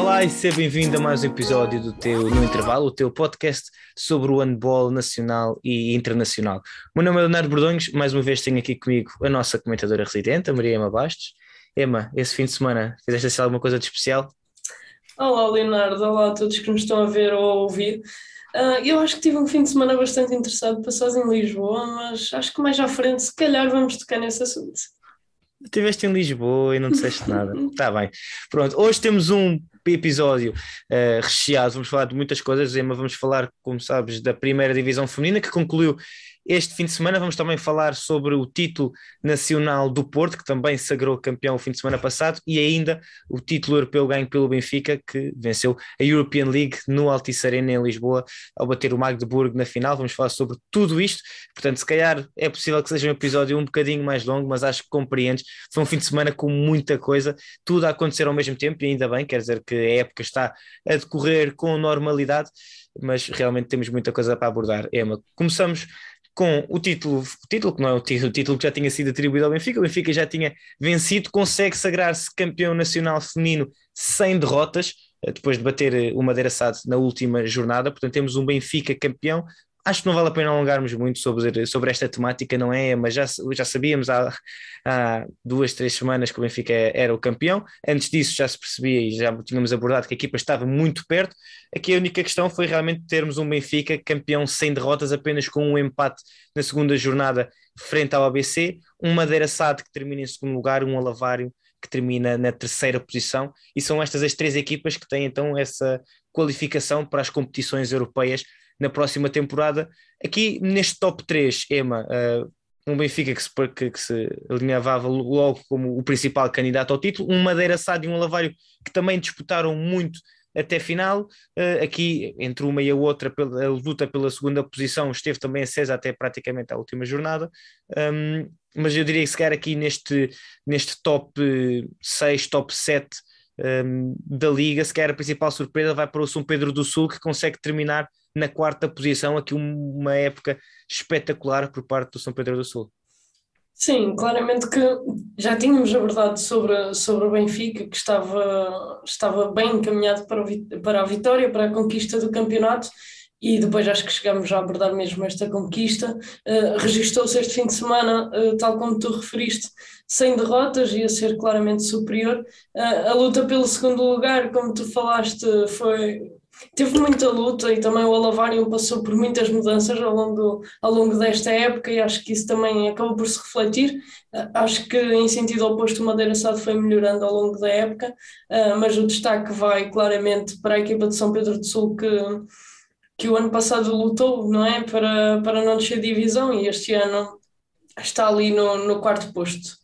Olá e seja bem-vindo a mais um episódio do teu No Intervalo, o teu podcast sobre o handball nacional e internacional. O meu nome é Leonardo Bordões, mais uma vez tenho aqui comigo a nossa comentadora residente, a Maria Ema Bastos. Ema, esse fim de semana fizeste assim alguma coisa de especial? Olá Leonardo, olá a todos que nos estão a ver ou a ouvir. Uh, eu acho que tive um fim de semana bastante interessado, passados em Lisboa, mas acho que mais à frente, se calhar, vamos tocar nesse assunto. Estiveste em Lisboa e não disseste nada. Está bem. Pronto, hoje temos um episódio uh, recheado, vamos falar de muitas coisas, mas vamos falar, como sabes, da primeira divisão feminina que concluiu este fim de semana vamos também falar sobre o título nacional do Porto, que também sagrou campeão o fim de semana passado, e ainda o título europeu ganho pelo Benfica, que venceu a European League no Altice Arena em Lisboa, ao bater o Magdeburgo na final. Vamos falar sobre tudo isto. Portanto, se calhar é possível que seja um episódio um bocadinho mais longo, mas acho que compreendes. Foi um fim de semana com muita coisa, tudo a acontecer ao mesmo tempo, e ainda bem, quer dizer que a época está a decorrer com normalidade mas realmente temos muita coisa para abordar. Emma, começamos com o título, o título que não é o título, o título que já tinha sido atribuído ao Benfica, o Benfica já tinha vencido, consegue sagrar-se campeão nacional feminino sem derrotas, eh, depois de bater eh, o Madeira Sade na última jornada, portanto temos um Benfica campeão, Acho que não vale a pena alongarmos muito sobre, sobre esta temática, não é? Mas já, já sabíamos há, há duas, três semanas que o Benfica era o campeão. Antes disso já se percebia e já tínhamos abordado que a equipa estava muito perto. Aqui a única questão foi realmente termos um Benfica campeão sem derrotas, apenas com um empate na segunda jornada frente ao ABC, um Madeira Sade que termina em segundo lugar, um Alavário que termina na terceira posição, e são estas as três equipas que têm então essa qualificação para as competições europeias na próxima temporada. Aqui neste top 3, Ema, uh, um Benfica que se, que, que se alinhava logo como o principal candidato ao título, um Madeira Sá e um Lavário que também disputaram muito até final. Uh, aqui, entre uma e a outra, pela, a luta pela segunda posição esteve também acesa até praticamente a última jornada. Um, mas eu diria que se calhar aqui neste, neste top 6, top 7 um, da Liga, se calhar a principal surpresa vai para o São Pedro do Sul, que consegue terminar na quarta posição, aqui uma época espetacular por parte do São Pedro do Sul. Sim, claramente que já tínhamos abordado sobre, sobre o Benfica, que estava, estava bem encaminhado para, o, para a vitória, para a conquista do campeonato, e depois acho que chegamos a abordar mesmo esta conquista. Uh, Registou-se este fim de semana, uh, tal como tu referiste, sem derrotas, ia ser claramente superior. Uh, a luta pelo segundo lugar, como tu falaste, foi, teve muita luta e também o Alavário passou por muitas mudanças ao longo, ao longo desta época e acho que isso também acabou por se refletir. Acho que em sentido oposto o Madeira Sado foi melhorando ao longo da época, mas o destaque vai claramente para a equipa de São Pedro do Sul que, que o ano passado lutou, não é? Para, para não descer divisão e este ano está ali no, no quarto posto.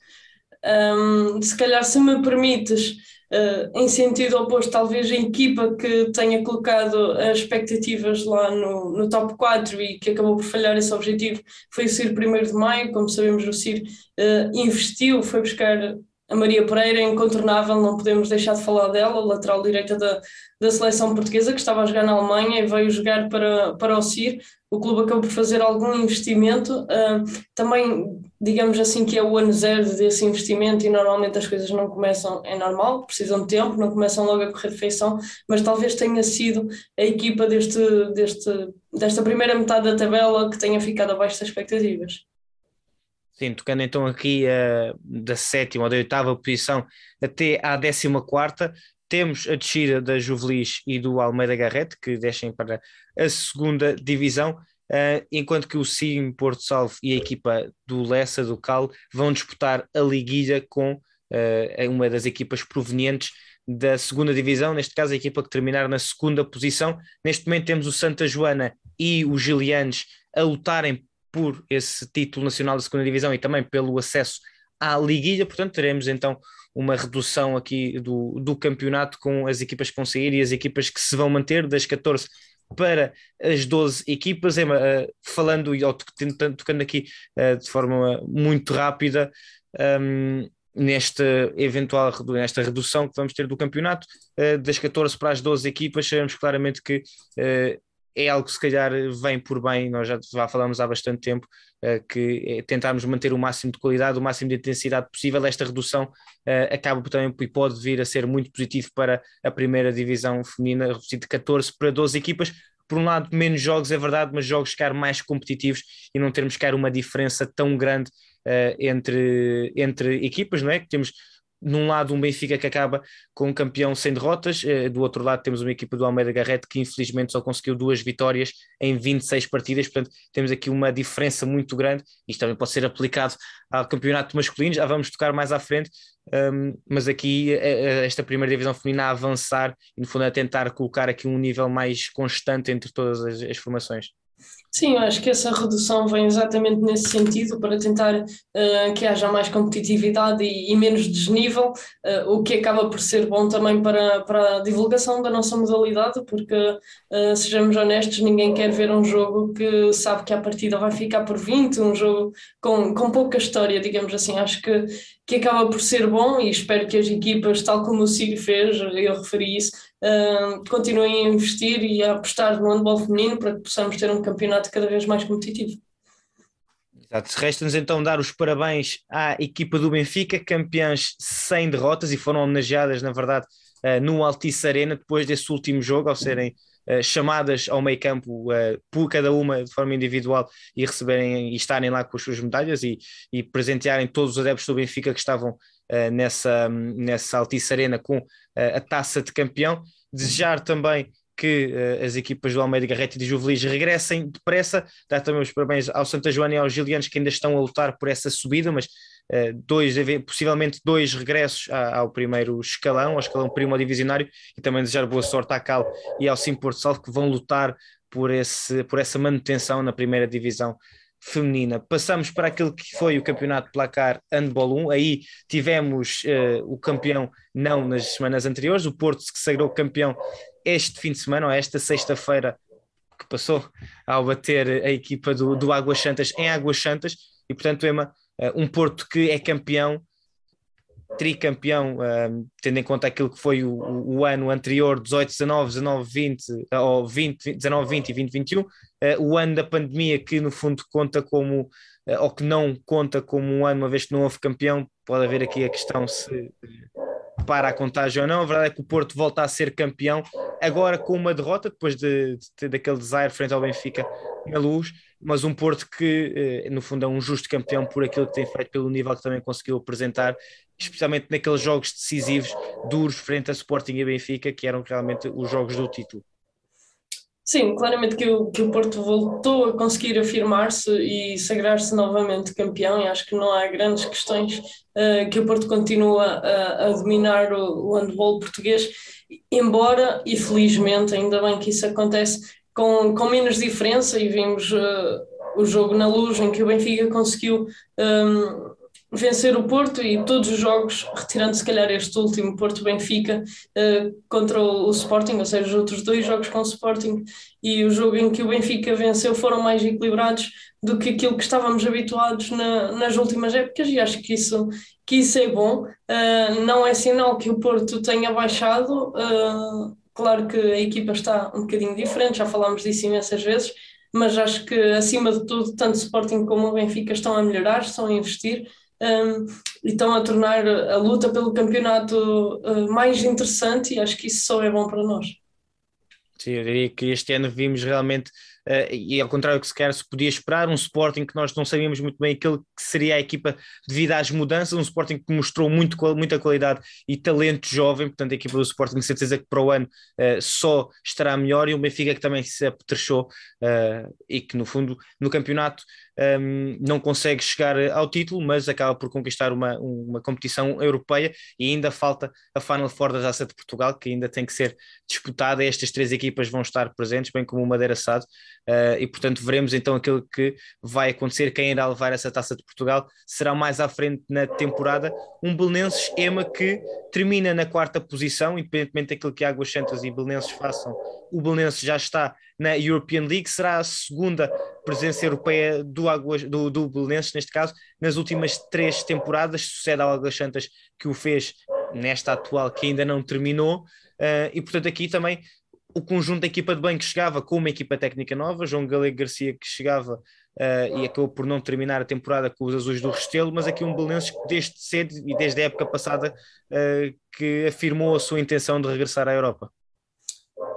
Um, se calhar se me permites Uh, em sentido oposto, talvez a equipa que tenha colocado as expectativas lá no, no top 4 e que acabou por falhar esse objetivo foi o CIR 1 de Maio. Como sabemos, o CIR uh, investiu, foi buscar a Maria Pereira, incontornável, não podemos deixar de falar dela, lateral direita da, da seleção portuguesa, que estava a jogar na Alemanha e veio jogar para, para o CIR. O clube acabou por fazer algum investimento, uh, também digamos assim que é o ano zero desse investimento e normalmente as coisas não começam, é normal, precisam de tempo, não começam logo a correr feição, mas talvez tenha sido a equipa deste, deste, desta primeira metade da tabela que tenha ficado abaixo das expectativas. Sim, tocando então aqui uh, da sétima ou da oitava posição até à décima quarta, temos a descida da Juvelis e do Almeida Garrete, que descem para a segunda divisão, uh, enquanto que o Sim, Porto Salvo e a equipa do Lessa, do Cal, vão disputar a liguilha com uh, uma das equipas provenientes da segunda divisão, neste caso a equipa que terminar na segunda posição. Neste momento temos o Santa Joana e o Gilianes a lutarem por esse título nacional da segunda divisão e também pelo acesso à liguilha, portanto teremos então uma redução aqui do, do campeonato com as equipas que vão sair e as equipas que se vão manter das 14 para as 12 equipas, Emma, uh, falando e tocando aqui uh, de forma muito rápida um, nesta eventual nesta redução que vamos ter do campeonato, uh, das 14 para as 12 equipas, sabemos claramente que é algo que se calhar vem por bem, nós já, já falamos há bastante tempo, uh, que é tentarmos manter o máximo de qualidade, o máximo de intensidade possível, esta redução uh, acaba também e pode vir a ser muito positivo para a primeira divisão feminina, reduzir de 14 para 12 equipas, por um lado, menos jogos, é verdade, mas jogos ficar mais competitivos e não termos que uma diferença tão grande uh, entre, entre equipas, não é? Que temos num lado um Benfica que acaba com um campeão sem derrotas, uh, do outro lado temos uma equipa do Almeida Garrett que infelizmente só conseguiu duas vitórias em 26 partidas, portanto temos aqui uma diferença muito grande, isto também pode ser aplicado ao campeonato masculino, já vamos tocar mais à frente, um, mas aqui esta primeira divisão feminina a avançar e no fundo a tentar colocar aqui um nível mais constante entre todas as, as formações. Sim, eu acho que essa redução vem exatamente nesse sentido, para tentar uh, que haja mais competitividade e, e menos desnível, uh, o que acaba por ser bom também para, para a divulgação da nossa modalidade, porque, uh, sejamos honestos, ninguém quer ver um jogo que sabe que a partida vai ficar por 20, um jogo com, com pouca história, digamos assim. Acho que, que acaba por ser bom e espero que as equipas, tal como o Ciro fez, eu referi isso, continuem a investir e a apostar no handball feminino para que possamos ter um campeonato cada vez mais competitivo. Resta-nos então dar os parabéns à equipa do Benfica, campeãs sem derrotas e foram homenageadas, na verdade, uh, no Altice Arena, depois desse último jogo, ao serem uh, chamadas ao meio campo uh, por cada uma de forma individual e receberem e estarem lá com as suas medalhas e, e presentearem todos os adeptos do Benfica que estavam nessa, nessa Altice Arena com a taça de campeão. Desejar também que uh, as equipas do Almeida Garrett e de Juvelis regressem depressa, dar também os parabéns ao Santa Joana e aos Gilianos que ainda estão a lutar por essa subida, mas uh, dois, possivelmente dois regressos ao primeiro escalão, ao escalão primo divisionário, e também desejar boa sorte à Cal e ao Sim Porto Salvo que vão lutar por, esse, por essa manutenção na primeira divisão feminina. Passamos para aquilo que foi o campeonato placar Handball 1, aí tivemos uh, o campeão não nas semanas anteriores, o Porto que sagrou campeão este fim de semana, ou esta sexta-feira que passou, ao bater a equipa do, do Águas Santas em Águas Santas, e portanto, Ema, uh, um Porto que é campeão tricampeão, tendo em conta aquilo que foi o, o, ano anterior, 18, 19, 19, 20, ou 20, 19, 20 e 20, 21, uh, o ano da pandemia que no fundo conta como, uh, ou que não conta como um ano, uma vez que não houve campeão, pode haver aqui a questão se para a contagem ou não, a verdade é que o Porto volta a ser campeão, agora com uma derrota, depois de, de daquele desire frente ao Benfica na luz, mas um Porto que, eh, no fundo, é um justo campeão por aquilo que tem feito, pelo nível que também conseguiu apresentar, especialmente naqueles jogos decisivos, duros, frente a Sporting e Benfica, que eram realmente os jogos do título. Sim, claramente que o, que o Porto voltou a conseguir afirmar-se e sagrar-se novamente campeão, e acho que não há grandes questões uh, que o Porto continua a, a dominar o, o handball português, embora, e felizmente, ainda bem que isso acontece, com, com menos diferença, e vimos uh, o jogo na luz em que o Benfica conseguiu um, vencer o Porto e todos os jogos, retirando se calhar este último Porto-Benfica uh, contra o, o, Sporting, ou seja, os outros dois jogos com o Sporting e o jogo em que o Benfica venceu foram mais equilibrados do que aquilo que estávamos habituados na, nas últimas épocas e acho que isso, que isso é bom. Uh, não é sinal que o Porto tenha baixado, uh, claro que a equipa está um bocadinho diferente, já falámos disso imensas vezes, mas acho que acima de tudo, tanto o Sporting como o Benfica estão a melhorar, estão a investir um, e estão a tornar a luta pelo campeonato uh, mais interessante e acho que isso só é bom para nós. Sim, eu diria que este ano vimos realmente uh, e ao contrário do que se quer, se podia esperar, um Sporting que nós não sabíamos muito bem aquilo que seria a equipa devido às mudanças, um Sporting que mostrou muito, muita qualidade e talento jovem, portanto a equipa do Sporting certeza que para o ano uh, só estará melhor e o Benfica que também se apetrechou uh, e que no fundo no campeonato um, não consegue chegar ao título, mas acaba por conquistar uma, uma competição europeia e ainda falta a Final Four da Taça de Portugal, que ainda tem que ser disputada. Estas três equipas vão estar presentes, bem como o Madeira Sado, Uh, e portanto veremos então aquilo que vai acontecer, quem irá levar essa taça de Portugal será mais à frente na temporada, um Belenenses EMA que termina na quarta posição, independentemente daquilo que Águas Santas e Belenenses façam, o Belenenses já está na European League, será a segunda presença europeia do, Águas, do, do Belenenses, neste caso, nas últimas três temporadas, sucede ao Águas Santas que o fez nesta atual que ainda não terminou, uh, e portanto aqui também o conjunto da equipa de que chegava com uma equipa técnica nova, João Galego Garcia que chegava uh, e acabou por não terminar a temporada com os azuis do Restelo, mas aqui um Belenenses que desde cedo e desde a época passada uh, que afirmou a sua intenção de regressar à Europa.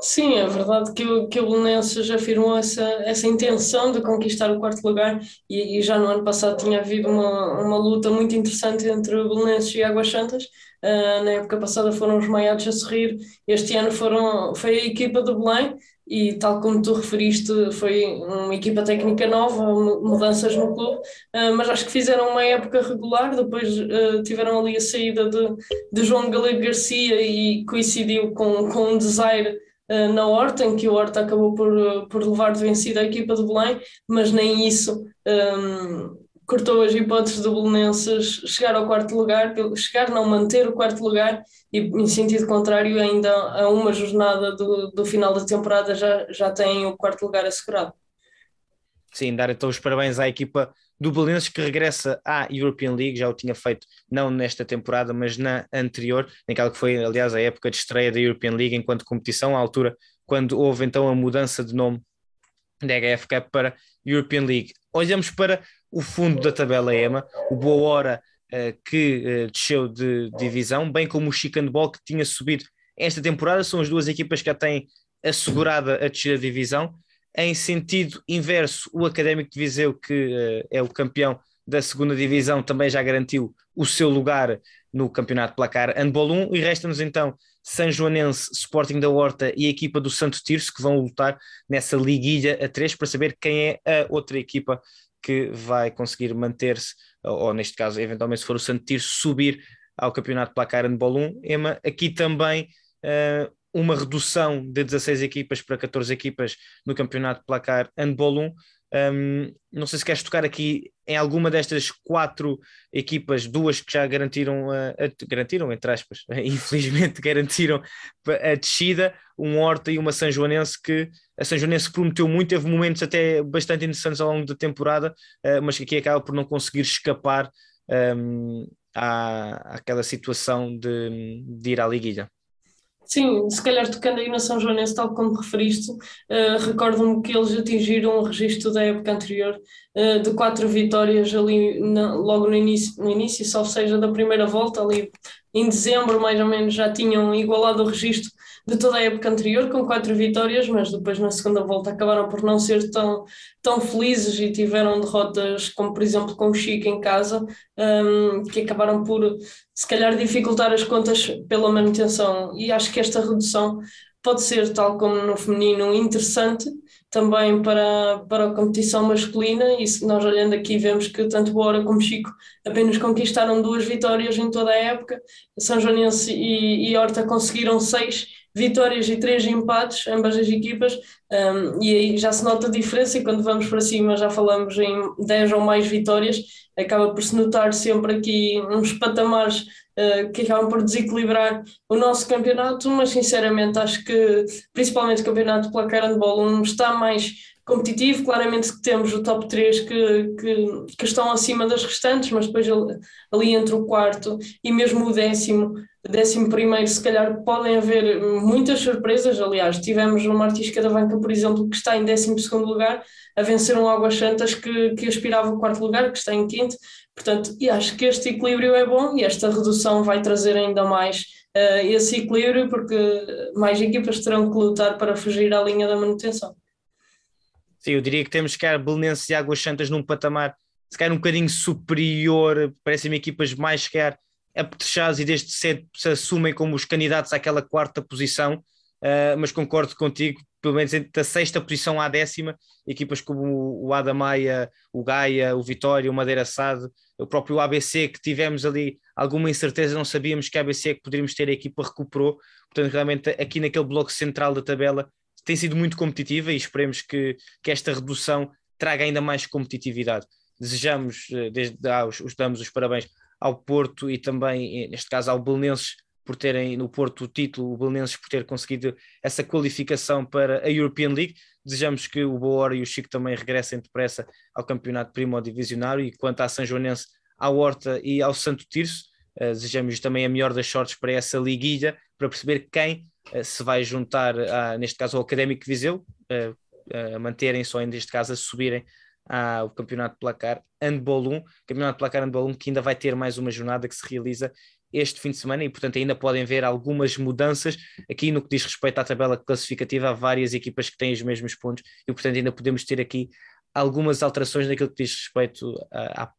Sim, é verdade que o, que o Belenenses afirmou essa, essa intenção de conquistar o quarto lugar e, e, já no ano passado tinha havido uma, uma luta muito interessante entre o Belenenses e Águas Santas. Uh, na época passada foram os Maiados a sorrir, este ano foram, foi a equipa do Belém e tal como tu referiste, foi uma equipa técnica nova, mudanças no clube, uh, mas acho que fizeram uma época regular, depois uh, tiveram ali a saída de, de João Galego Garcia e coincidiu com, com um desaire uh, na Horta, em que o Horta acabou por, por levar de vencida a equipa de Belém, mas nem isso um, cortou as hipóteses do Belenenses chegar ao quarto lugar, chegar não manter o quarto lugar e em sentido contrário ainda a uma jornada do, do final da temporada já, já tem o quarto lugar assegurado. Sim, dar então os parabéns à equipa do Belenenses que regressa à European League, já o tinha feito não nesta temporada, mas na anterior, naquela que foi aliás a época de estreia da European League enquanto competição, à altura quando houve então a mudança de nome da HF Cup para European League. Olhamos para o fundo da tabela EMA, o Boa Hora uh, que uh, desceu de divisão, bem como o Chicanball que tinha subido esta temporada, são as duas equipas que já têm assegurada a descida de divisão. Em sentido inverso, o Académico de Viseu, que uh, é o campeão da segunda divisão, também já garantiu o seu lugar no campeonato placar Handball 1 e resta-nos então São Joanense, Sporting da Horta e a equipa do Santo Tirso que vão lutar nessa liguilha a três para saber quem é a outra equipa que vai conseguir manter-se, ou, neste caso, eventualmente, se for o Santir, subir ao Campeonato Placar Handball 1. Ema, aqui também uh, uma redução de 16 equipas para 14 equipas no Campeonato Placar Handball 1. Um, não sei se queres tocar aqui em alguma destas quatro equipas, duas que já garantiram, a, a, garantiram entre aspas, infelizmente garantiram a descida, um Horta e uma São Joanense que a São Joanense prometeu muito, teve momentos até bastante interessantes ao longo da temporada, uh, mas que aqui acaba por não conseguir escapar um, à, àquela situação de, de ir à liguilha. Sim, se calhar tocando aí na São Joanense, tal como referiste, uh, recordo-me que eles atingiram o registro da época anterior uh, de quatro vitórias ali na, logo no início, no início, só seja da primeira volta, ali em dezembro mais ou menos já tinham igualado o registro de toda a época anterior, com quatro vitórias, mas depois na segunda volta acabaram por não ser tão, tão felizes e tiveram derrotas, como por exemplo com o Chico em casa, um, que acabaram por se calhar dificultar as contas pela manutenção. E acho que esta redução pode ser, tal como no feminino, interessante também para, para a competição masculina. E se nós olhando aqui vemos que tanto Bora como Chico apenas conquistaram duas vitórias em toda a época. São Joanense e, e Horta conseguiram seis vitórias e três empates, ambas as equipas, um, e aí já se nota a diferença. E quando vamos para cima, já falamos em 10 ou mais vitórias, acaba por se notar sempre aqui uns patamares uh, que acabam por desequilibrar o nosso campeonato. Mas sinceramente, acho que principalmente o campeonato de placar handball 1 está mais competitivo. Claramente que temos o top 3 que, que, que, estão acima das restantes, mas depois ali entre o quarto e mesmo o décimo décimo primeiro, se calhar podem haver muitas surpresas. Aliás, tivemos uma artística da banca, por exemplo, que está em décimo segundo lugar, a vencer um Águas Santas que, que aspirava ao quarto lugar, que está em quinto. Portanto, e acho que este equilíbrio é bom e esta redução vai trazer ainda mais uh, esse equilíbrio, porque mais equipas terão que lutar para fugir à linha da manutenção. Sim, eu diria que temos que Belenenses e Águas Santas num patamar, se calhar um bocadinho superior, parecem equipas mais, se calhar, apetrechados e desde cedo se assumem como os candidatos àquela quarta posição, uh, mas concordo contigo, pelo menos entre a sexta posição à décima, equipas como o Adamaia, o Gaia, o Vitória, o Madeira Sade, o próprio ABC, que tivemos ali alguma incerteza, não sabíamos que ABC é que poderíamos ter, a equipa recuperou, portanto realmente aqui naquele bloco central da tabela tem sido muito competitiva e esperemos que, que esta redução traga ainda mais competitividade. Desejamos, eh, desde já, os, os damos os parabéns ao Porto e também, neste caso, ao Belenenses por terem no Porto o título, o Belenenses por ter conseguido essa qualificação para a European League. Desejamos que o Boa e o Chico também regressem depressa ao campeonato primo divisionário e quanto à São Joanense, à Horta e ao Santo Tirso, uh, desejamos também a melhor das sortes para essa liguilha, para perceber quem se vai juntar, a, neste caso, ao Académico Viseu, uh, a manterem só, neste caso, a subirem ao Campeonato de Placar Handball 1, Campeonato de Placar Handball 1 que ainda vai ter mais uma jornada que se realiza este fim de semana e, portanto, ainda podem ver algumas mudanças aqui no que diz respeito à tabela classificativa. Há várias equipas que têm os mesmos pontos e, portanto, ainda podemos ter aqui algumas alterações naquilo que diz respeito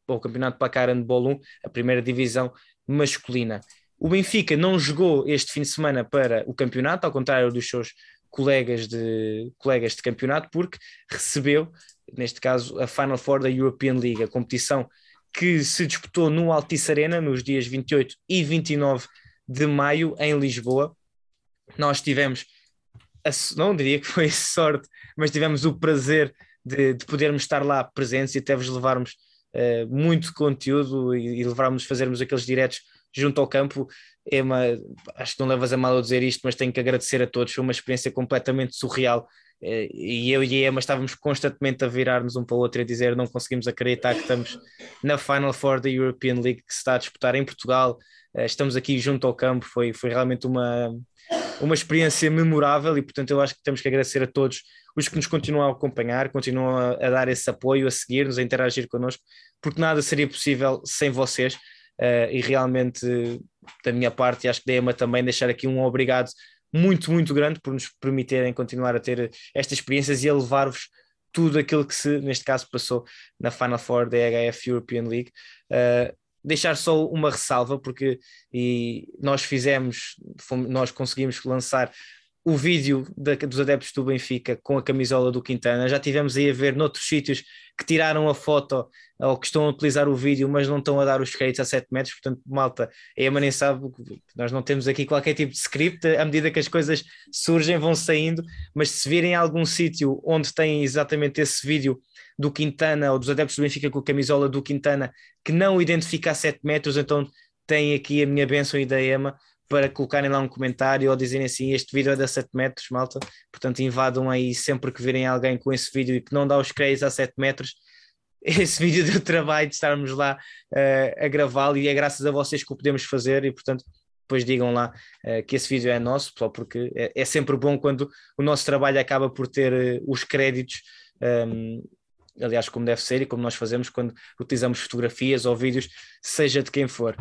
ao Campeonato de Placar Handball 1, a primeira divisão masculina. O Benfica não jogou este fim de semana para o campeonato, ao contrário dos seus colegas de, colegas de campeonato, porque recebeu, neste caso, a Final Four da European League, a competição que se disputou no Altice Arena nos dias 28 e 29 de maio em Lisboa. Nós tivemos, a, não diria que foi sorte, mas tivemos o prazer de, de podermos estar lá presentes e até vos levarmos uh, muito conteúdo e, e levarmos fazermos aqueles diretos junto ao campo. Emma, acho que não levas a mal a dizer isto, mas tenho que agradecer a todos, foi uma experiência completamente surreal. Uh, e eu e a Emma estávamos constantemente a virar-nos um para o outro e a dizer não conseguimos acreditar que estamos na Final Four da European League que se está a disputar em Portugal. Uh, estamos aqui junto ao campo, foi, foi realmente uma, uma experiência memorável e, portanto, eu acho que temos que agradecer a todos os que nos continuam a acompanhar, continuam a, a dar esse apoio, a seguir-nos, a interagir connosco, porque nada seria possível sem vocês. Uh, e realmente, da minha parte, e acho que da Emma também, deixar aqui um obrigado muito, muito grande por nos permitirem continuar a ter estas experiências e a levar-vos tudo aquilo que se, neste caso, passou na Final Four da HF European League. Uh, deixar só uma ressalva, porque e nós fizemos, fomos, nós conseguimos lançar o vídeo da, dos adeptos do Benfica com a camisola do Quintana. Já tivemos aí a ver noutros sítios que tiraram a foto ou que estão a utilizar o vídeo, mas não estão a dar os créditos a 7 metros. Portanto, malta, a Emma nem sabe, nós não temos aqui qualquer tipo de script. À medida que as coisas surgem, vão saindo. Mas se virem algum sítio onde tem exatamente esse vídeo do Quintana ou dos adeptos do Benfica com a camisola do Quintana que não identifica a 7 metros, então tem aqui a minha bênção e da Emma para colocarem lá um comentário ou dizerem assim: este vídeo é de 7 metros, malta. Portanto, invadam aí sempre que virem alguém com esse vídeo e que não dá os créditos a 7 metros. Esse vídeo deu trabalho de estarmos lá uh, a gravá-lo e é graças a vocês que o podemos fazer e, portanto, depois digam lá uh, que esse vídeo é nosso, só porque é, é, sempre bom quando o nosso trabalho acaba por ter uh, os créditos. Um, ehm, aliás, como deve ser e como nós fazemos quando utilizamos fotografias ou vídeos, seja de quem for.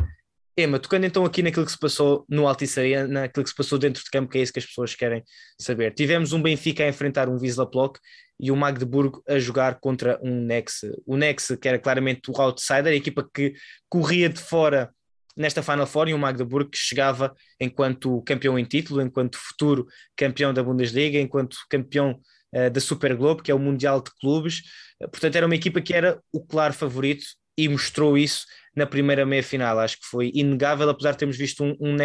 Emma, tocando então aqui naquilo que se passou no Altice Arena, naquilo que se passou dentro de campo, que é isso que as pessoas querem saber. Tivemos um Benfica a enfrentar um Wisla Plock e o Magdeburgo a jogar contra um Nex. O Nex, que era claramente o outsider, a equipa que corria de fora nesta Final Four e o Magdeburgo que chegava enquanto campeão em título, enquanto futuro campeão da Bundesliga, enquanto campeão uh, da Super Globo, que é o Mundial de Clubes. Portanto, era uma equipa que era o claro favorito e mostrou isso na primeira meia-final. Acho que foi inegável, apesar de termos visto um, um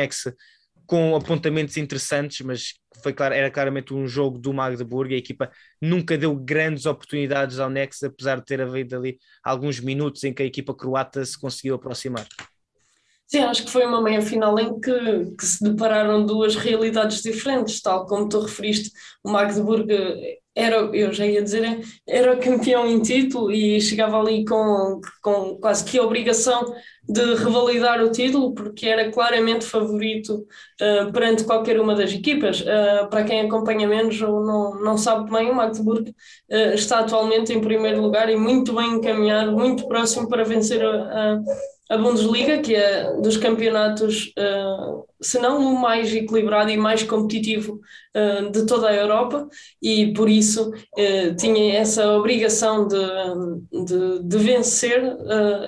com apontamentos interessantes, mas foi claro, era claramente um jogo do Magdeburg e a equipa nunca deu grandes oportunidades ao Nexa, apesar de ter havido ali alguns minutos em que a equipa croata se conseguiu aproximar. Sim, acho que foi uma meia final em que, que se depararam duas realidades diferentes, tal como tu referiste, o Magdeburg era, eu já ia dizer, era campeão em título e chegava ali com, com quase que a obrigação de revalidar o título, porque era claramente favorito uh, perante qualquer uma das equipas. Uh, para quem acompanha menos ou não, não sabe bem, o Magdeburg uh, está atualmente em primeiro lugar e muito bem encaminhado, muito próximo para vencer a, a a Bundesliga, que é dos campeonatos, uh, se não o mais equilibrado e mais competitivo uh, de toda a Europa, e por isso uh, tinha essa obrigação de, de, de vencer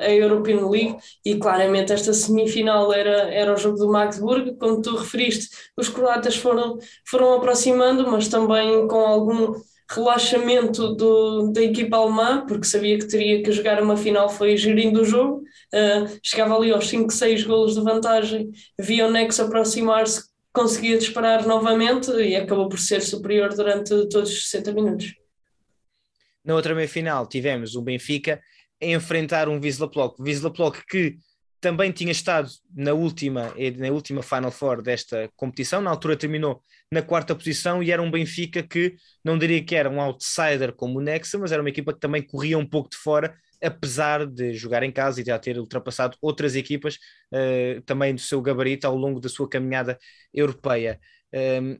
a European League, e claramente esta semifinal era, era o jogo do Magdeburg, como tu referiste, os croatas foram, foram aproximando, mas também com algum relaxamento do, da equipa alemã, porque sabia que teria que jogar uma final, foi gerindo o jogo, uh, chegava ali aos 5, 6 golos de vantagem, via o Nex aproximar-se, conseguia disparar novamente e acabou por ser superior durante todos os 60 minutos. Na outra meia-final tivemos o Benfica a enfrentar um Wisla Plock, Wisla Plock que também tinha estado na última, na última Final Four desta competição, na altura terminou na quarta posição e era um Benfica que não diria que era um outsider como o Nexa, mas era uma equipa que também corria um pouco de fora, apesar de jogar em casa e já ter ultrapassado outras equipas uh, também do seu gabarito ao longo da sua caminhada europeia. Um,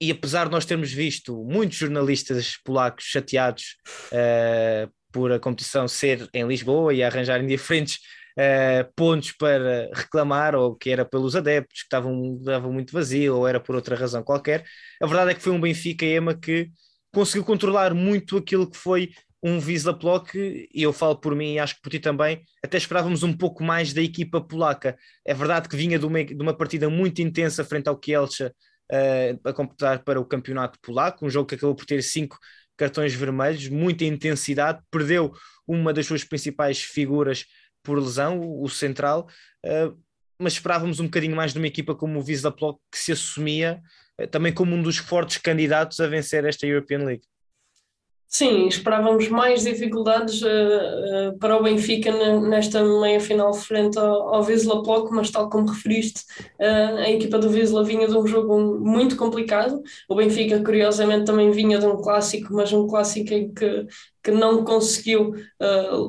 e apesar de nós termos visto muitos jornalistas polacos chateados uh, por a competição ser em Lisboa e arranjarem diferentes uh, pontos para reclamar, ou que era pelos adeptos que estavam, estavam muito vazio, ou era por outra razão qualquer. A verdade é que foi um Benfica Ema que conseguiu controlar muito aquilo que foi um Wisla Plock, e eu falo por mim e acho que por ti também, até esperávamos um pouco mais da equipa polaca. É verdade que vinha de uma, de uma partida muito intensa frente ao Kielce uh, a competir para o campeonato polaco, um jogo que acabou por ter cinco cartões vermelhos, muita intensidade, perdeu uma das suas principais figuras por lesão, o, central, uh, mas esperávamos um bocadinho mais de uma equipa como o Wisla Plock que se assumia uh, também como um dos fortes candidatos a vencer esta European League. Sim, esperávamos mais dificuldades uh, uh, para o Benfica nesta meia-final frente ao, ao Wisla Plock, mas tal como referiste, uh, a equipa do Wisla vinha de um jogo muito complicado. O Benfica, curiosamente, também vinha de um clássico, mas um clássico em que, que não conseguiu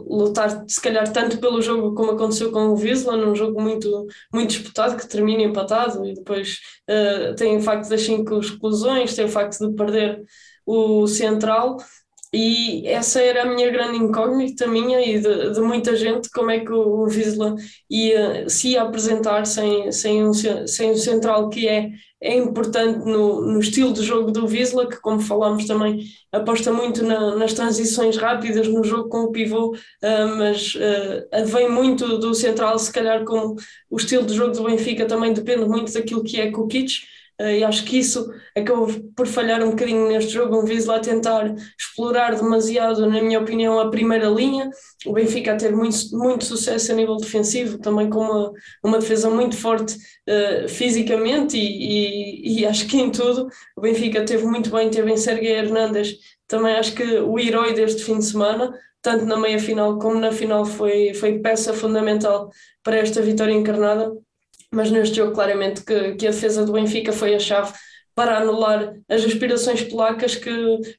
lutar, se calhar, tanto pelo jogo como aconteceu com o Wisla, num jogo muito, muito disputado, que termina empatado, e depois tem o facto das cinco exclusões, tem o facto de perder o Central. E essa era a minha grande incógnita minha e de, de muita gente, como é que o, Visla ia, se ia apresentar sem, sem, um, sem um central que é, é importante no, no estilo de jogo do Visla, que como falámos também aposta muito na, nas transições rápidas no jogo com o pivô, uh, mas uh, muito do central, se calhar como o estilo de jogo do Benfica também depende muito daquilo que é Kukic, eh, e acho que isso acabou por falhar um bocadinho neste jogo. Um Vizela a tentar explorar demasiado, na minha opinião, a primeira linha. O Benfica a ter muito, muito sucesso a nível defensivo, também com uma, uma defesa muito forte uh, fisicamente e, e, e, acho que em tudo. O Benfica teve muito bem, teve em Sergei Hernandes, também acho que o herói deste fim de semana. Tanto na meia final como na final foi, foi peça fundamental para esta vitória encarnada mas neste jogo claramente que, que a defesa do Benfica foi a chave para anular as aspirações polacas que,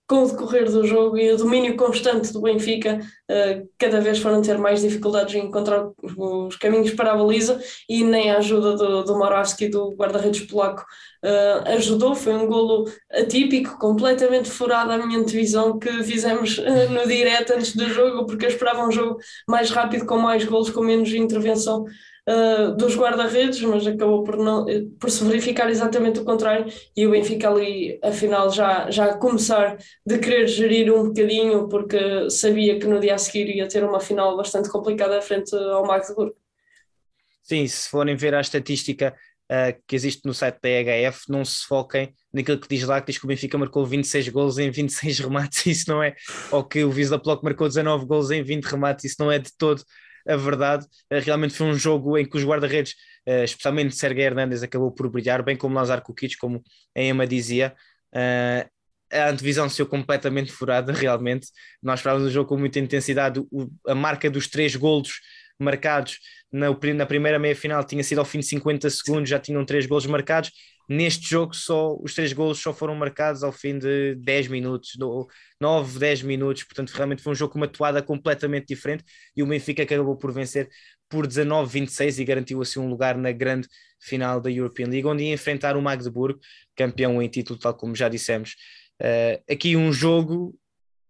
com o decorrer do jogo e o domínio constante do Benfica, uh, cada vez foram ter mais dificuldades em encontrar os, caminhos para a baliza e nem a ajuda do, do Morawski, do guarda-redes polaco, uh, ajudou. Foi um golo atípico, completamente furado à minha antevisão que fizemos uh, no direto antes do jogo, porque eu esperava um jogo mais rápido, com mais golos, com menos intervenção uh, dos guarda-redes, mas acabou por, não, por se verificar exatamente o contrário e o Benfica ali, afinal, já, já começar de querer gerir um bocadinho, porque sabia que no dia a seguir ia ter uma final bastante complicada frente ao Magdeburgo. Sim, se forem ver a estatística uh, que existe no site da EHF, não se foquem naquilo que diz lá, que diz que o Benfica marcou 26 gols em 26 remates, isso não é, ou que o Wisla Plock marcou 19 gols em 20 remates, isso não é de todo a verdade, eh, realmente foi um jogo em que os guarda-redes, eh, especialmente Sergei Hernandes, acabou por brilhar, bem como Lazar Kukic, como a Emma dizia. Eh, a antevisão saiu completamente furada, realmente. Nós esperávamos um jogo com muita intensidade. a marca dos três golos marcados na, na primeira meia-final tinha sido ao fim de 50 segundos, já tinham três golos marcados. Neste jogo, só os três golos só foram marcados ao fim de 10 minutos, 9, 10 minutos. Portanto, realmente foi um jogo com uma toada completamente diferente e o Benfica acabou por vencer por 19-26 e garantiu assim um lugar na grande final da European League, onde ia enfrentar o Magdeburgo, campeão em título, tal como já dissemos. Uh, aqui um jogo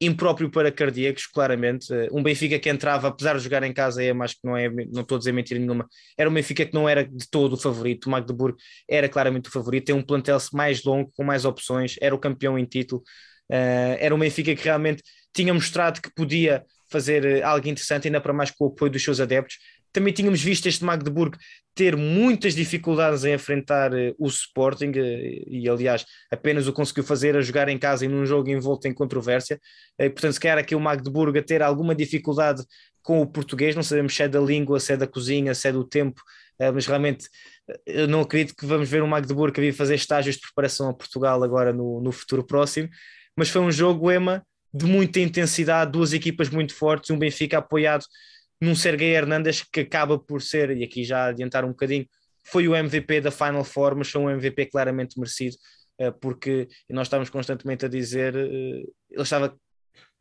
impróprio para cardíacos, claramente. Eh, um Benfica que entrava, apesar de jogar em casa, é mais que não é, não estou a dizer mentira nenhuma, era um Benfica que não era de todo o favorito. O Magdeburgo era claramente o favorito, tem um plantel mais longo, com mais opções, era o campeão em título. Uh, era um Benfica que realmente tinha mostrado que podia fazer eh, algo interessante, ainda para mais com o apoio dos seus adeptos. Também tínhamos visto este Magdeburgo ter muitas dificuldades em enfrentar uh, o Sporting uh, e, aliás, apenas o conseguiu fazer a jogar em casa e num jogo envolto em controvérsia. Uh, portanto, se calhar aqui o Magdeburgo a ter alguma dificuldade com o português, não sabemos se é da língua, se é da cozinha, se é do tempo, mas realmente eu não acredito que vamos ver um Magdeburgo que vir fazer estágios de preparação a Portugal agora no, no futuro próximo. Mas foi um jogo, Ema, de muita intensidade, duas equipas muito fortes, um Benfica apoiado num Sergei Hernandes que acaba por ser, e aqui já adiantar um bocadinho, foi o MVP da Final Four, mas foi um MVP claramente merecido, eh, porque nós estávamos constantemente a dizer, eh, ele estava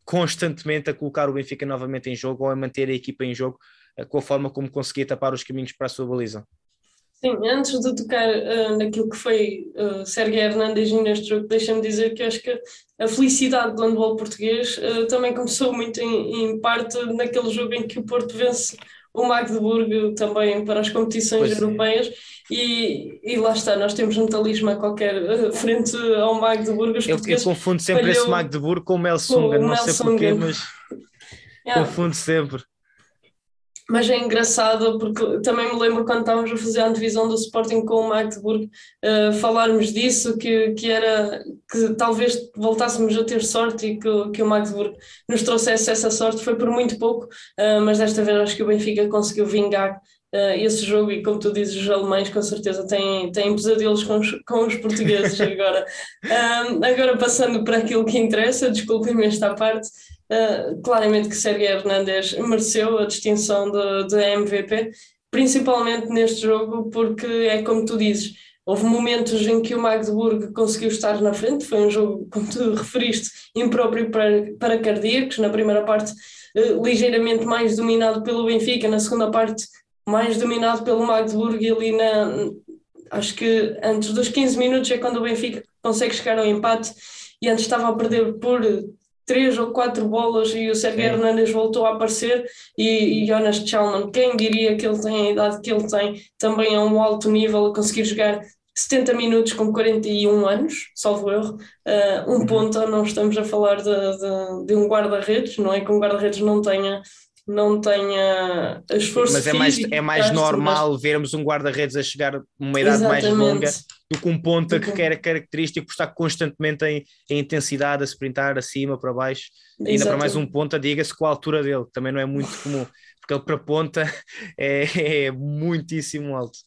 constantemente a colocar o Benfica novamente em jogo ou a manter a equipa em jogo eh, com a forma como conseguia tapar os caminhos para a sua baliza. Sim, antes de tocar uh, naquilo que foi uh, Sérgio Hernandes neste jogo, deixa-me dizer que acho que a felicidade do handball português uh, também começou muito em, em, parte naquele jogo em que o Porto vence o Magdeburgo também para as competições pois europeias e, e, lá está, nós temos um talismã qualquer uh, frente ao Magdeburgo. Eu, eu confundo sempre esse Magdeburgo com o Melsunga, não sei porquê, mas yeah. confundo sempre mas é engraçado porque também me lembro quando estávamos a fazer a divisão do Sporting com o Magdeburg uh, falarmos disso, que, que era que talvez voltássemos a ter sorte e que, que o Magdeburg nos trouxesse essa sorte, foi por muito pouco, uh, mas desta vez acho que o Benfica conseguiu vingar uh, esse jogo e como tu dizes, os alemães com certeza têm, têm pesadelos com os, com os portugueses agora. agora passando para aquilo que interessa, desculpem-me esta parte, uh, claramente que Sérgio Hernandes mereceu a distinção de, de MVP, principalmente neste jogo, porque é como tu dizes, houve momentos em que o Magdeburg conseguiu estar na frente, foi um jogo, como tu referiste, impróprio para, para cardíacos, na primeira parte uh, ligeiramente mais dominado pelo Benfica, na segunda parte mais dominado pelo Magdeburg e ali na, acho que antes dos 15 minutos é quando o Benfica consegue chegar ao empate e antes estava a perder por três ou quatro bolas e o Sérgio Hernandes voltou a aparecer e, e Jonas Chalman, quem diria que ele tem a idade que ele tem, também é um alto nível a conseguir jogar 70 minutos com 41 anos, salvo erro, uh, um uhum. ponta, não estamos a falar de, de, de um guarda-redes, não é que um guarda-redes não tenha não tenha esforço Mas é mais, é mais normal mas... vermos um guarda-redes a chegar uma idade Exatamente. mais longa do que um ponta que quer característico por estar constantemente em, em, intensidade, a sprintar acima, para baixo. Exatamente. Ainda para mais um ponta, diga-se com a altura dele, também não é muito comum, porque ele para ponta é, é muitíssimo alto.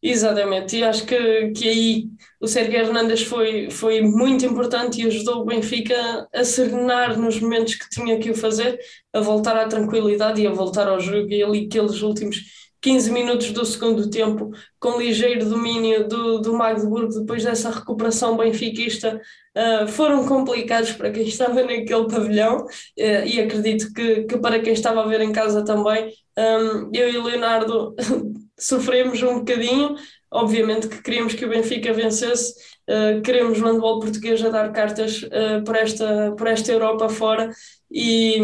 Exatamente, e acho que, que aí o Sérgio Hernandes foi, foi muito importante e ajudou o Benfica a serenar nos momentos que tinha que o fazer, a voltar à tranquilidade e a voltar ao jogo. E ali, aqueles últimos 15 minutos do segundo tempo, com ligeiro domínio do, do Magdeburgo, depois dessa recuperação benfiquista, uh, foram complicados para quem estava naquele pavilhão uh, e acredito que, que para quem estava a ver em casa também. Um, eu e Leonardo sofremos um bocadinho. Obviamente que queríamos que o Benfica vencesse, uh, queremos o handball português a dar cartas uh, por, esta, por esta Europa fora e,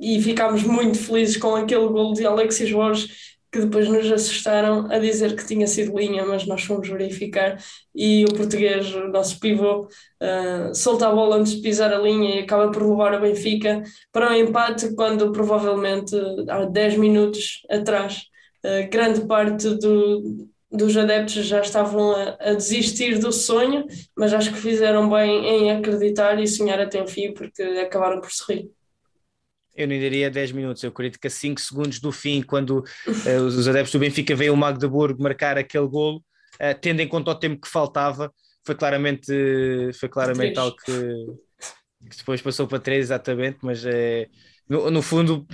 e ficámos muito felizes com aquele gol de Alexis Borges que depois nos assustaram a dizer que tinha sido linha, mas nós fomos verificar e o português, o nosso pivô, uh, solta a bola antes de pisar a linha e acaba por levar a Benfica para o um empate quando provavelmente há 10 minutos atrás uh, grande parte do, dos adeptos já estavam a, a, desistir do sonho, mas acho que fizeram bem em acreditar e sonhar até o fim porque acabaram por sorrir. Eu nem diria 10 minutos, eu acredito que a 5 segundos do fim, quando uh, os adeptos do Benfica veem o Magdeburgo marcar aquele golo, uh, tendo em conta o tempo que faltava, foi claramente, foi claramente algo que, que, depois passou para 3, exatamente, mas é, no, no, fundo,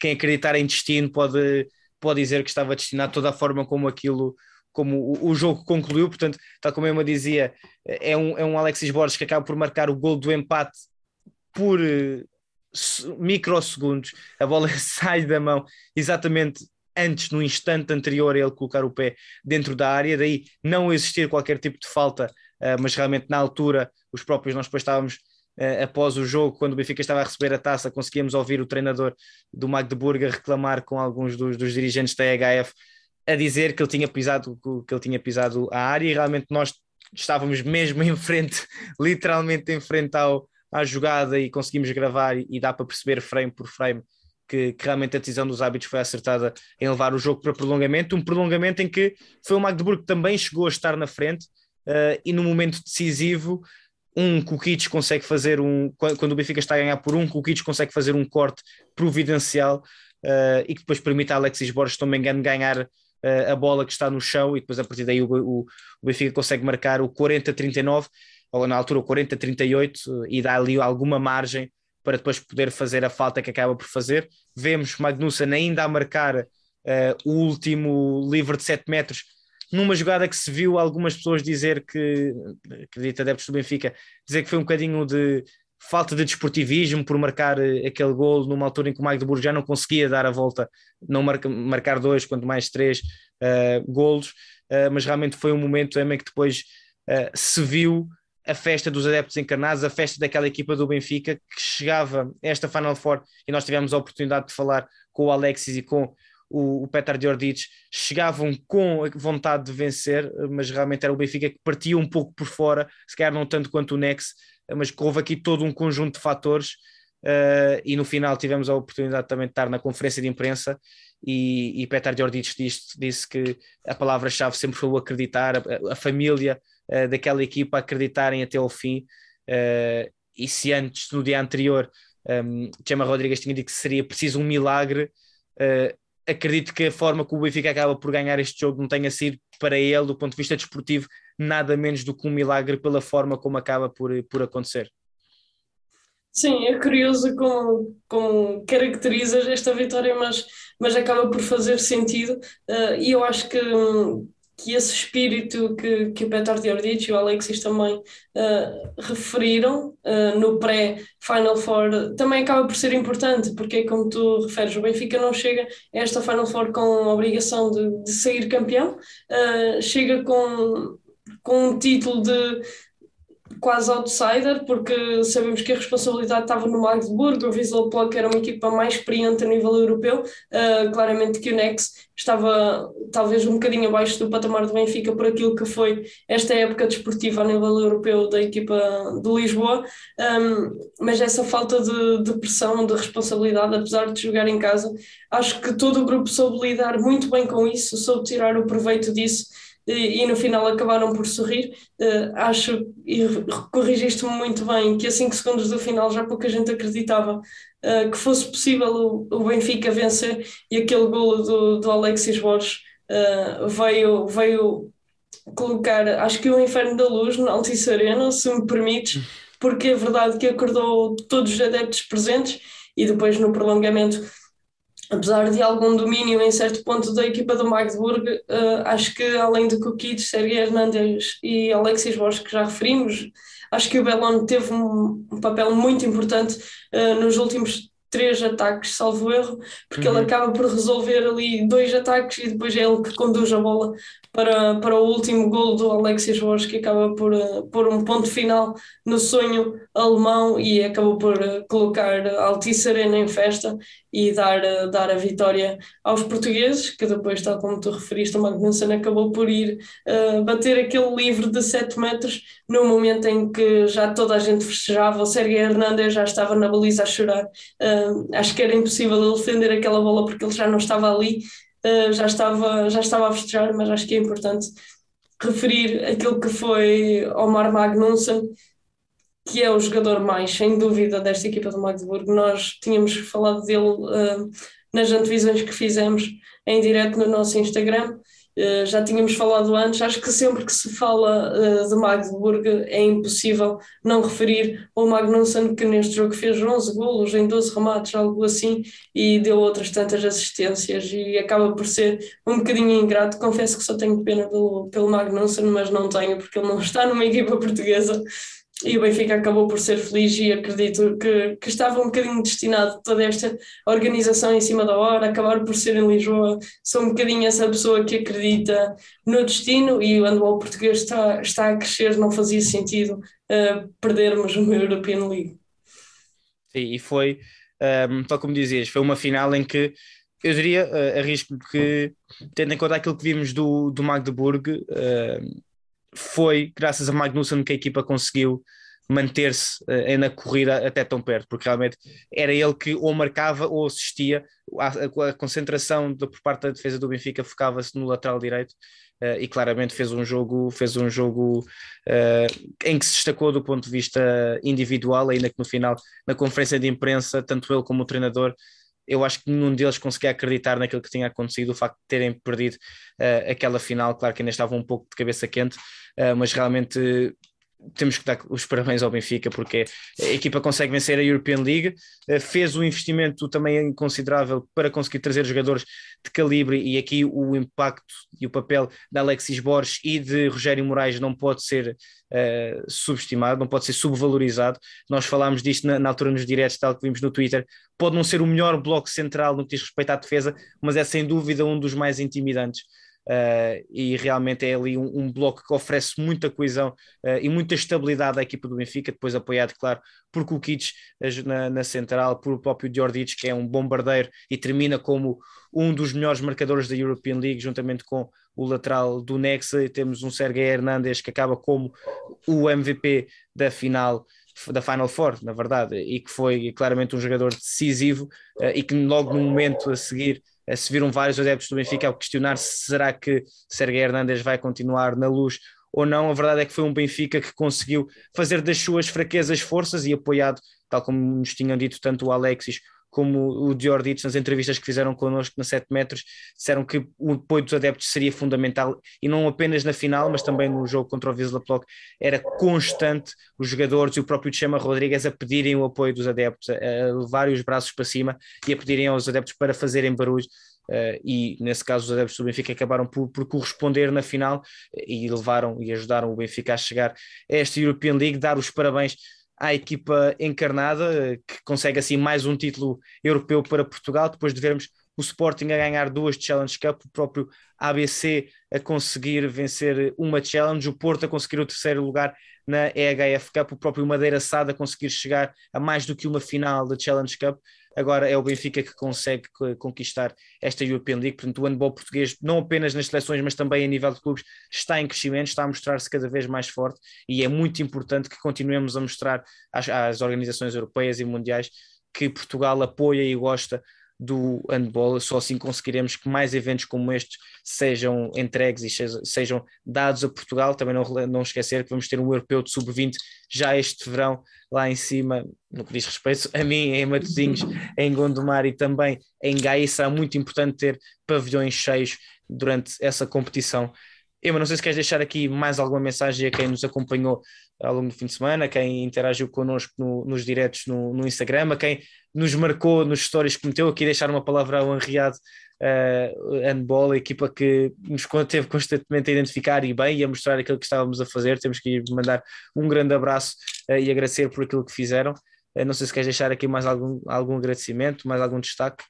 quem acreditar em destino pode, pode dizer que estava destinado toda a forma como aquilo como o, o, jogo concluiu, portanto, tal como eu me dizia, é um, é um Alexis Borges que acaba por marcar o gol do empate por microsegundos, a bola sai da mão exatamente antes, no instante anterior a ele colocar o pé dentro da área, daí não existir qualquer tipo de falta, uh, mas realmente na altura, os próprios nós depois estávamos uh, após o jogo, quando o Benfica estava a receber a taça, conseguíamos ouvir o treinador do Magdeburg a reclamar com alguns dos, dos dirigentes da EHF a dizer que ele tinha pisado que ele tinha pisado a área e realmente nós estávamos mesmo em frente, literalmente em frente ao, à jogada e conseguimos gravar e, dá para perceber frame por frame que, que, realmente a decisão dos hábitos foi acertada em levar o jogo para prolongamento, um prolongamento em que foi o Magdeburgo que também chegou a estar na frente uh, e no momento decisivo um Kukic consegue fazer um, quando o Benfica está a ganhar por um, Kukic consegue fazer um corte providencial uh, e que depois permite a Alexis Borges, me engano, ganhar uh, a bola que está no chão e depois a partir daí o, o, o Benfica consegue marcar o 40-39 ou na altura o 40-38, e dá ali alguma margem para depois poder fazer a falta que acaba por fazer. Vemos Magnussen ainda a marcar uh, o último livre de 7 metros, numa jogada que se viu algumas pessoas dizer que, acredito adeptos do Benfica, dizer que foi um bocadinho de falta de desportivismo por marcar eh, aquele gol numa altura em que o Magdeburgo já não conseguia dar a volta, não marca, marcar dois, quanto mais três uh, golos. uh, mas realmente foi um momento também que depois uh, se viu a festa dos adeptos encarnados, a festa daquela equipa do Benfica que chegava a esta Final Four e nós tivemos a oportunidade de falar com o Alexis e com o, o Petar Diordic, chegavam com vontade de vencer, mas realmente era o Benfica que partia um pouco por fora, se calhar não tanto quanto o Nex, mas houve aqui todo um conjunto de fatores uh, e no final tivemos a oportunidade também de estar na conferência de imprensa e, e Petar Diordic disse, disse que a palavra-chave sempre foi o acreditar, a, a família uh, daquela equipa acreditarem até ao fim uh, e se antes, no dia anterior, um, Chema Rodrigues tinha dito que seria preciso um milagre, uh, acredito que a forma que o Benfica acaba por ganhar este jogo não tenha sido para ele, do ponto de vista desportivo, nada menos do que um milagre pela forma como acaba por, por acontecer. Sim, é curioso como, como caracterizas esta vitória, mas, mas acaba por fazer sentido. Uh, e eu acho que, que esse espírito que, que o Petar Diordic e o Alexis também uh, referiram uh, no pré-Final Four também acaba por ser importante, porque é como tu referes, o Benfica não chega a esta Final Four com a obrigação de, de sair campeão, chega com, com um título de quase outsider, porque sabemos que a responsabilidade estava no Magdeburg, o Vissel Plug era uma equipa mais experiente a nível europeu, uh, claramente que o Nex estava talvez um bocadinho abaixo do patamar do Benfica por aquilo que foi esta época desportiva a nível europeu da equipa de Lisboa, um, mas essa falta de, de pressão, de responsabilidade, apesar de jogar em casa, acho que todo o grupo soube lidar muito bem com isso, soube tirar o proveito disso, e, e, no final acabaram por sorrir. Uh, acho, e corrigiste-me muito bem, que a 5 segundos do final já pouca gente acreditava uh, que fosse possível o, o, Benfica vencer e aquele golo do, do Alexis Borges uh, veio, veio colocar, acho que o inferno da luz na Altice Arena, se me permites, porque é verdade que acordou todos os adeptos presentes e depois no prolongamento apesar de algum domínio em certo ponto da equipa do Magdeburg, uh, acho que além de Kukic, Sergei Hernandes e Alexis Borges, que já referimos, acho que o Belon teve um, um papel muito importante uh, nos últimos três ataques, salvo erro, porque uhum. ele acaba por resolver ali dois ataques e depois é ele que conduz a bola para, para o último gol do Alexis Borges, que acaba por uh, pôr um ponto final no sonho alemão e acabou por uh, colocar a Altice Arena em festa e dar, uh, dar a vitória aos portugueses, que depois, tal como tu referiste, o Magnussen acabou por ir bater aquele livre de 7 metros no momento em que já toda a gente festejava, o Sérgio Hernandes já estava na baliza a chorar. acho que era impossível ele defender aquela bola porque ele já não estava ali uh, já, estava, já estava a festejar, mas acho que é importante referir aquilo que foi Omar Magnussen, que é o jogador mais, sem dúvida, desta equipa do Magdeburg. Nós tínhamos falado dele uh, nas antevisões que fizemos em direto no nosso Instagram Uh, já tínhamos falado antes, acho que sempre que se fala uh, de Magdeburg é impossível não referir ao Magnussen que neste jogo fez 11 golos em 12 remates, algo assim, e deu outras tantas assistências e acaba por ser um bocadinho ingrato. Confesso que só tenho pena pelo, pelo Magnussen, mas não tenho porque ele não está numa equipa portuguesa e o Benfica acabou por ser feliz e acredito que, que estava um bocadinho destinado toda esta organização em cima da hora, acabar por ser em Lisboa. Sou um bocadinho essa pessoa que acredita no destino e o handball português está, está a crescer, não fazia sentido uh, perdermos uma European League. Sim, e foi, um, ehm, tal como dizias, foi uma final em que eu diria, uh, arrisco que, tendo em conta aquilo que vimos do, do Magdeburg, uh, foi graças a Magnussen que a equipa conseguiu manter-se uh, na corrida até tão perto, porque realmente era ele que ou marcava ou assistia, a, a, a concentração de, por parte da defesa do Benfica focava-se no lateral direito uh, e claramente fez um jogo, fez um jogo uh, em que se destacou do ponto de vista individual, ainda que no final, na conferência de imprensa, tanto ele como o treinador eu acho que nenhum deles conseguia acreditar naquilo que tinha acontecido, o facto de terem perdido uh, aquela final, claro que ainda estavam um pouco de cabeça quente, uh, mas realmente temos que dar os parabéns ao Benfica porque a equipa consegue vencer a European League, eh, fez um investimento também considerável para conseguir trazer jogadores de calibre e aqui o impacto e o papel de Alexis Borges e de Rogério Moraes não pode ser uh, subestimado, não pode ser subvalorizado. Nós falámos disto na, na, altura nos diretos, tal que vimos no Twitter. Pode não ser o melhor bloco central no que diz respeito à defesa, mas é sem dúvida um dos mais intimidantes uh, e realmente é ali um, um, bloco que oferece muita coesão uh, e muita estabilidade à equipa do Benfica, depois apoiado, claro, por Kukic na, na central, por o próprio Djordjic, que é um bombardeiro e termina como um dos melhores marcadores da European League, juntamente com o lateral do Nexa, e temos um Sergei Hernandes que acaba como o MVP da final da Final Four, na verdade, e que foi claramente um jogador decisivo e que logo no momento a seguir se viram vários adeptos do Benfica a questionar se será que Sergei Hernandes vai continuar na luz ou não, a verdade é que foi um Benfica que conseguiu fazer das suas fraquezas forças e apoiado, tal como nos tinham dito tanto o Alexis como o Dior Dietz nas entrevistas que fizeram connosco na 7 metros, disseram que o apoio dos adeptos seria fundamental e não apenas na final, mas também no jogo contra o Wisla Plock, era constante os jogadores e o próprio Chama Rodrigues a pedirem o apoio dos adeptos, a levarem os braços para cima e a pedirem aos adeptos para fazerem barulho. Uh, e nesse caso os adeptos do Benfica acabaram por, por, corresponder na final e levaram e ajudaram o Benfica a chegar a esta European League, dar os parabéns à equipa encarnada, que consegue assim mais um título europeu para Portugal, depois de vermos o Sporting a ganhar duas Challenge Cup, o próprio ABC a conseguir vencer uma Challenge, o Porto a conseguir o terceiro lugar na EHF Cup, o próprio Madeira Sada a conseguir chegar a mais do que uma final da Challenge Cup. Agora é o Benfica que consegue conquistar esta European League, portanto o handball português, não apenas nas seleções, mas também a nível de clubes, está em crescimento, está a mostrar-se cada vez mais forte e é muito importante que continuemos a mostrar às, às organizações europeias e mundiais que Portugal apoia e gosta do handball, só assim conseguiremos que mais eventos como estes sejam entregues e sejam dados a Portugal. Também não, não esquecer que vamos ter um europeu de sub-20 já este verão, lá em cima, no que diz respeito a mim, em Matosinhos, em Gondomar e também em Gaia. Será muito importante ter pavilhões cheios durante essa competição. Ema, não sei se queres deixar aqui mais alguma mensagem a quem nos acompanhou ao longo do fim de semana, a quem interagiu connosco no, nos diretos no, no, Instagram, a quem nos marcou nos stories que meteu aqui, deixar uma palavra ao Henriado uh, Handball, a equipa que nos teve constantemente a identificar e bem e a mostrar aquilo que estávamos a fazer. Temos que mandar um grande abraço uh, e agradecer por aquilo que fizeram. Uh, não sei se queres deixar aqui mais algum, algum agradecimento, mais algum destaque.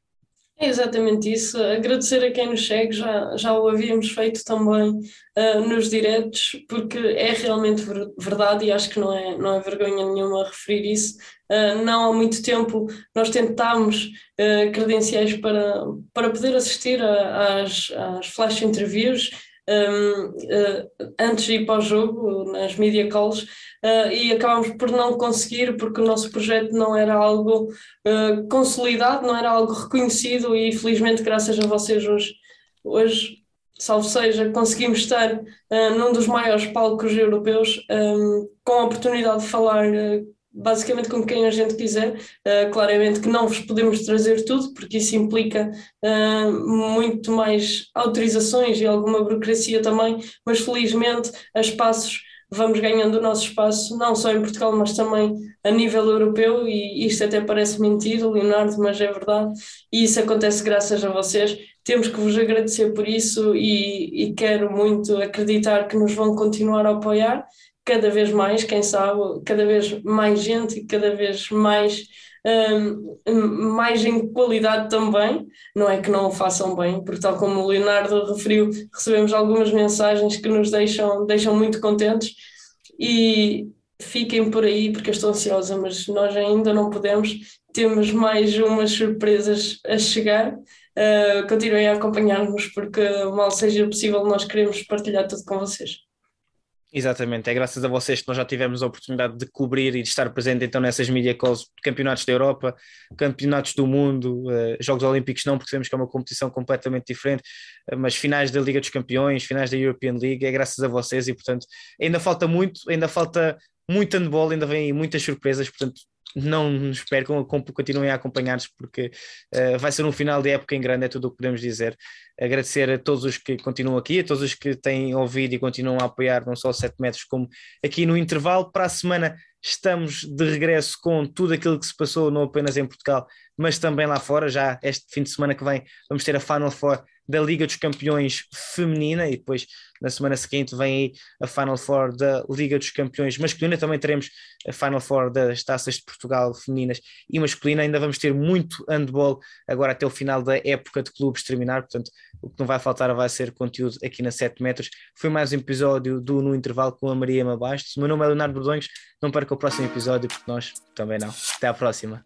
É exatamente isso. Agradecer a quem nos segue, já, já o havíamos feito também uh, nos diretos, porque é realmente verdade e acho que não é, não é vergonha nenhuma referir isso. Uh, não há muito tempo nós tentámos uh, credenciais para, para poder assistir às, às flash interviews um, uh, antes de ir para o jogo, nas media calls, uh, e acabámos por não conseguir porque o nosso projeto não era algo uh, consolidado, não era algo reconhecido e felizmente graças a vocês hoje, hoje salvo seja, conseguimos estar num dos maiores palcos europeus um, com a oportunidade de falar basicamente com quem a gente quiser. Uh, claramente que não vos podemos trazer tudo, porque isso implica uh, muito mais autorizações e alguma burocracia também, mas felizmente a espaços vamos ganhando o nosso espaço, não só em Portugal, mas também a nível europeu, e isto até parece mentira, Leonardo, mas é verdade, e isso acontece graças a vocês. Temos que vos agradecer por isso e, e quero muito acreditar que nos vão continuar a apoiar cada vez mais, quem sabe, cada vez mais gente e cada vez mais, um, mais em qualidade também. Não é que não o façam bem, porque, tal como o Leonardo referiu, recebemos algumas mensagens que nos deixam, deixam muito contentes e fiquem por aí, porque eu estou ansiosa, mas nós ainda não podemos. Temos mais umas surpresas a chegar. Uh, continuem a acompanhar-nos, porque mal seja possível, nós queremos partilhar tudo com vocês. Exatamente, é graças a vocês que nós já tivemos a oportunidade de cobrir e de estar presente então nessas media calls, campeonatos da Europa, campeonatos do mundo, uh, Jogos Olímpicos não, porque sabemos que é uma competição completamente diferente, uh, mas finais da Liga dos Campeões, finais da European League, é graças a vocês e portanto ainda falta muito, ainda falta muito handball, ainda vem muitas surpresas, portanto não nos percam, continuem a acompanhar-nos porque uh, vai ser um final de época em grande, é tudo o que podemos dizer. Agradecer a todos os que continuam aqui, a todos os que têm ouvido e continuam a apoiar não só o 7 metros como aqui no intervalo. Para a semana estamos de regresso com tudo aquilo que se passou, não apenas em Portugal, mas também lá fora. Já este fim de semana que vem vamos ter a Final Four da Liga dos Campeões Feminina e depois na semana seguinte vem aí a Final Four da Liga dos Campeões Masculina. Também teremos a Final Four das Taças de Portugal Femininas e Masculina. Ainda vamos ter muito handball agora até o final da época de clubes terminar. Portanto, o que não vai faltar vai ser conteúdo aqui na 7 metros. Foi mais um episódio do No Intervalo com a Maria Mabastos. O meu nome é Leonardo Bordões. Não perca o próximo episódio, porque nós também não. Até à próxima.